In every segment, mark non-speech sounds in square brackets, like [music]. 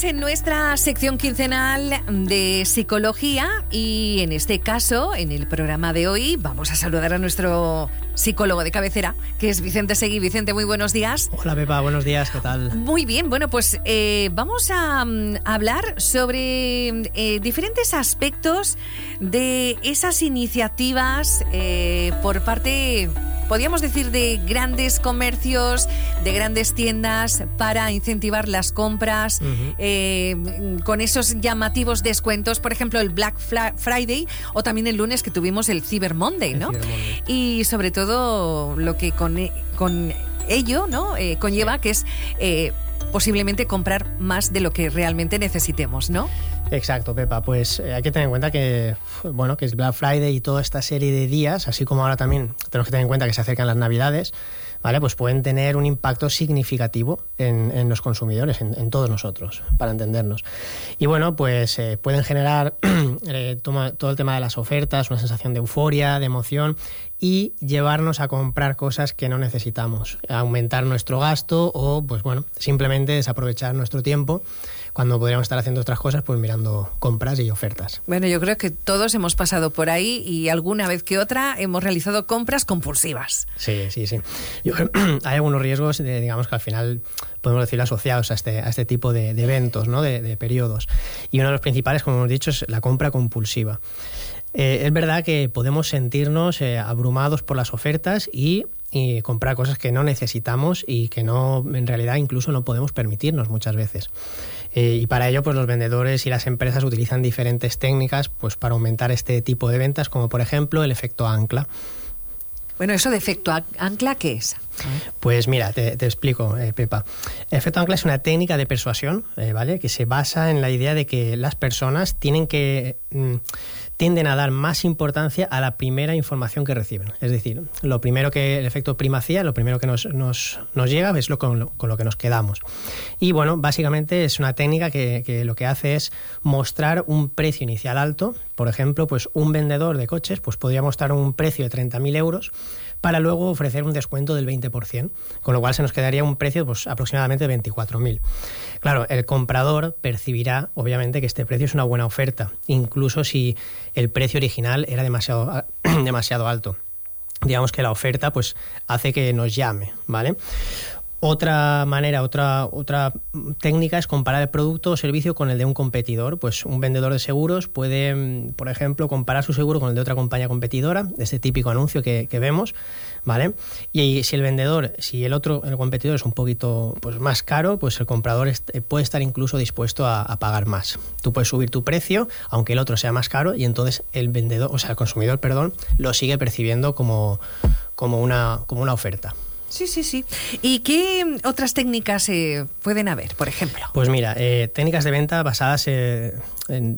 En nuestra sección quincenal de psicología y en este caso, en el programa de hoy, vamos a saludar a nuestro psicólogo de cabecera, que es Vicente Seguí. Vicente, muy buenos días. Hola Pepa, buenos días, ¿qué tal? Muy bien, bueno, pues eh, vamos a, mm, hablar sobre eh, diferentes aspectos de esas iniciativas eh, por parte podríamos decir, de grandes comercios, de grandes tiendas para incentivar las compras eh, con esos llamativos descuentos, por ejemplo, el Black Friday o también el lunes que tuvimos el Cyber Monday, ¿no? Y sobre todo lo que con, e, con ello ¿no? Eh, conlleva, que es eh, posiblemente comprar más de lo que realmente necesitemos, ¿no? Exacto, Pepa. Pues eh, hay que tener en cuenta que, bueno, que es Black Friday y toda esta serie de días, así como ahora también tenemos que tener en cuenta que se acercan las Navidades, ¿vale? Pues pueden tener un impacto significativo en, los consumidores, en, todos nosotros, para entendernos. Y bueno, pues eh, pueden generar [clears throat] eh, todo el tema de las ofertas, una sensación de euforia, de emoción y llevarnos a comprar cosas que no necesitamos, aumentar nuestro gasto o, pues bueno, simplemente desaprovechar nuestro tiempo cuando podríamos estar haciendo otras cosas, pues mirando compras y ofertas. Bueno, yo creo que todos hemos pasado por ahí y alguna vez que otra hemos realizado compras compulsivas. Sí, sí, sí. [clears throat] hay algunos riesgos, de, digamos, que al final podemos decir asociados a este, a este tipo de, eventos, ¿no? De, periodos. Y uno de los principales, como hemos dicho, es la compra compulsiva. Eh, es verdad que podemos sentirnos eh, abrumados por las ofertas y comprar cosas que no necesitamos y que no en realidad incluso no podemos permitirnos muchas veces. Eh, y para ello, pues los vendedores y las empresas utilizan diferentes técnicas pues, para aumentar este tipo de ventas, como por ejemplo el efecto ancla. Bueno, eso de efecto ancla, ¿qué es? Pues mira, te, explico, eh, Pepa. El efecto ancla es una técnica de persuasión, eh, ¿vale? Que se basa en la idea de que las personas tienen que mm, tienden a dar más importancia a la primera información que reciben. Es decir, lo primero que el efecto primacía, lo primero que nos, nos, nos llega es lo con, lo con, lo que nos quedamos. Y bueno, básicamente es una técnica que, que, lo que hace es mostrar un precio inicial alto. Por ejemplo, pues un vendedor de coches pues podría mostrar un precio de 30.000 euros para luego ofrecer un descuento del 20%, con lo cual se nos quedaría un precio pues, aproximadamente de 24.000. Claro, el comprador percibirá, obviamente, que este precio es una buena oferta, incluso si el precio original era demasiado, [clears throat] demasiado alto. Digamos que la oferta pues, hace que nos llame, ¿vale? Otra manera, otra, otra técnica es comparar el producto o servicio con el de un competidor. Pues un vendedor de seguros puede, mm, por ejemplo, comparar su seguro con el de otra compañía competidora, ese típico anuncio que, vemos, ¿vale? Y si el vendedor, si el otro, el competidor es un poquito pues, más caro, pues el comprador puede estar incluso dispuesto a, pagar más. Tú puedes subir tu precio, aunque el otro sea más caro, y entonces el vendedor, o sea, el consumidor, perdón, lo sigue percibiendo como una oferta. Sí, sí, sí. ¿Y qué otras técnicas eh, pueden haber, por ejemplo? Pues mira, eh, técnicas de venta basadas en,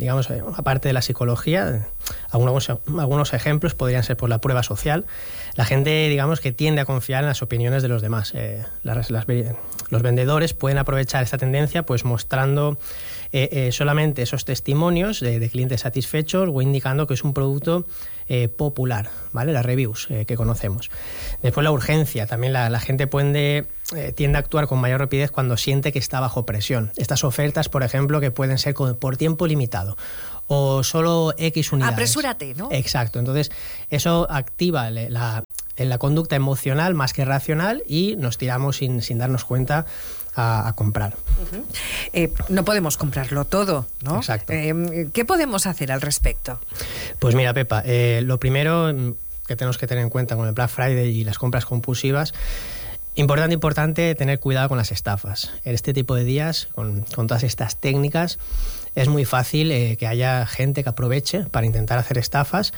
digamos, aparte de la psicología, algunos, algunos ejemplos podrían ser por la prueba social. La gente, digamos, que tiende a confiar en las opiniones de los demás. Eh, los vendedores pueden aprovechar esta tendencia pues mostrando solamente esos testimonios de, clientes satisfechos o indicando que es un producto popular, ¿vale? Las reviews que conocemos. Después la urgencia, también la, gente puede, eh, tiende a actuar con mayor rapidez cuando siente que está bajo presión. Estas ofertas, por ejemplo, que pueden ser por tiempo limitado o solo X unidades. Apresúrate, ¿no? Exacto. Entonces, eso activa la, la conducta emocional más que racional y nos tiramos sin, sin darnos cuenta a, comprar. Eh, no podemos comprarlo todo, ¿no? Exacto. Eh, ¿Qué podemos hacer al respecto? Pues mira, Pepa, lo primero que tenemos que tener en cuenta con el Black Friday y las compras compulsivas. Importante, importante tener cuidado con las estafas. En este tipo de días, con, todas estas técnicas, es muy fácil eh, que haya gente que aproveche para intentar hacer estafas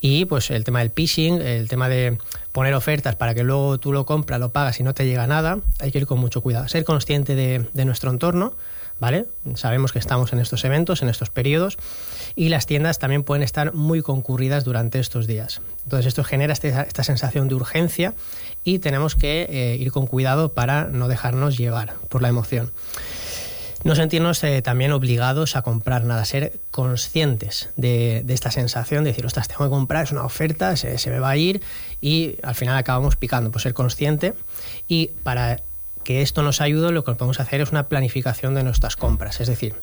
y pues el tema del phishing, el tema de poner ofertas para que luego tú lo compras, lo pagas y no te llega nada, hay que ir con mucho cuidado. Ser consciente de nuestro entorno, ¿vale? Sabemos que estamos en estos eventos, en estos periodos, y las tiendas también pueden estar muy concurridas durante estos días. Entonces esto genera este, esta sensación de urgencia y tenemos que eh, ir con cuidado para no dejarnos llevar por la emoción. No sentirnos eh, también obligados a comprar nada, ser conscientes de, esta sensación de decir, ostras, tengo que comprar, es una oferta, se, se me va a ir y al final acabamos picando, pues ser consciente y para que esto nos ayude, lo que podemos hacer es una planificación de nuestras compras. Es decir,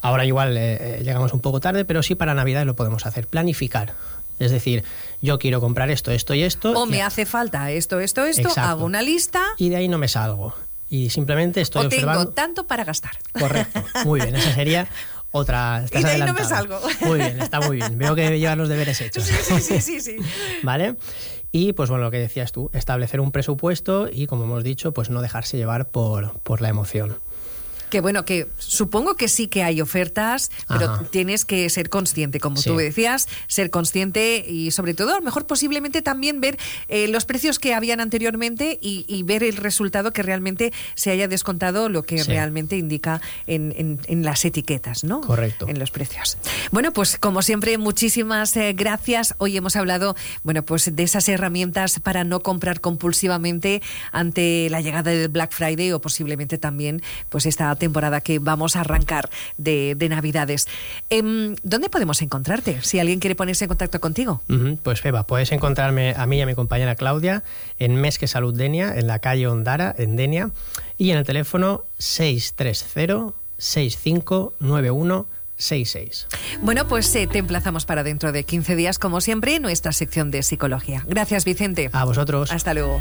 ahora igual eh, eh, llegamos un poco tarde, pero sí para Navidad lo podemos hacer, planificar. Es decir, yo quiero comprar esto, esto y esto. O me hace falta esto, esto, esto, hago una lista. Y de ahí no me salgo. Y simplemente estoy o tengo tanto para gastar. Correcto. Muy bien, [laughs] esa sería otra. y de ahí no me salgo. Muy bien, está muy bien. Veo que llevan los deberes [laughs] hechos. Sí, sí, sí, sí, sí. [laughs] ¿Vale? Y pues bueno, lo que decías tú, establecer un presupuesto y como hemos dicho, pues no dejarse llevar por, por la emoción. Que bueno, que supongo que sí que hay ofertas, pero tienes que ser consciente, como tú decías, ser consciente y sobre todo, a lo mejor posiblemente también ver eh, los precios que habían anteriormente y, ver el resultado que realmente se haya descontado lo que realmente indica en, las etiquetas, ¿no? Correcto. En los precios. Bueno, pues como siempre, muchísimas eh, gracias. Hoy hemos hablado, bueno, pues de esas herramientas para no comprar compulsivamente ante la llegada del Black Friday o posiblemente también, pues esta temporada que vamos a arrancar de, Navidades. Em, ¿Dónde podemos encontrarte si alguien quiere ponerse en contacto contigo? pues Beba, puedes encontrarme a mí y a mi compañera Claudia en Mesque Salud Denia, en la calle Ondara, en Denia, y en el teléfono 630 6591 66. Bueno, pues eh, te emplazamos para dentro de 15 días, como siempre, en nuestra sección de psicología. Gracias, Vicente. A vosotros. Hasta luego.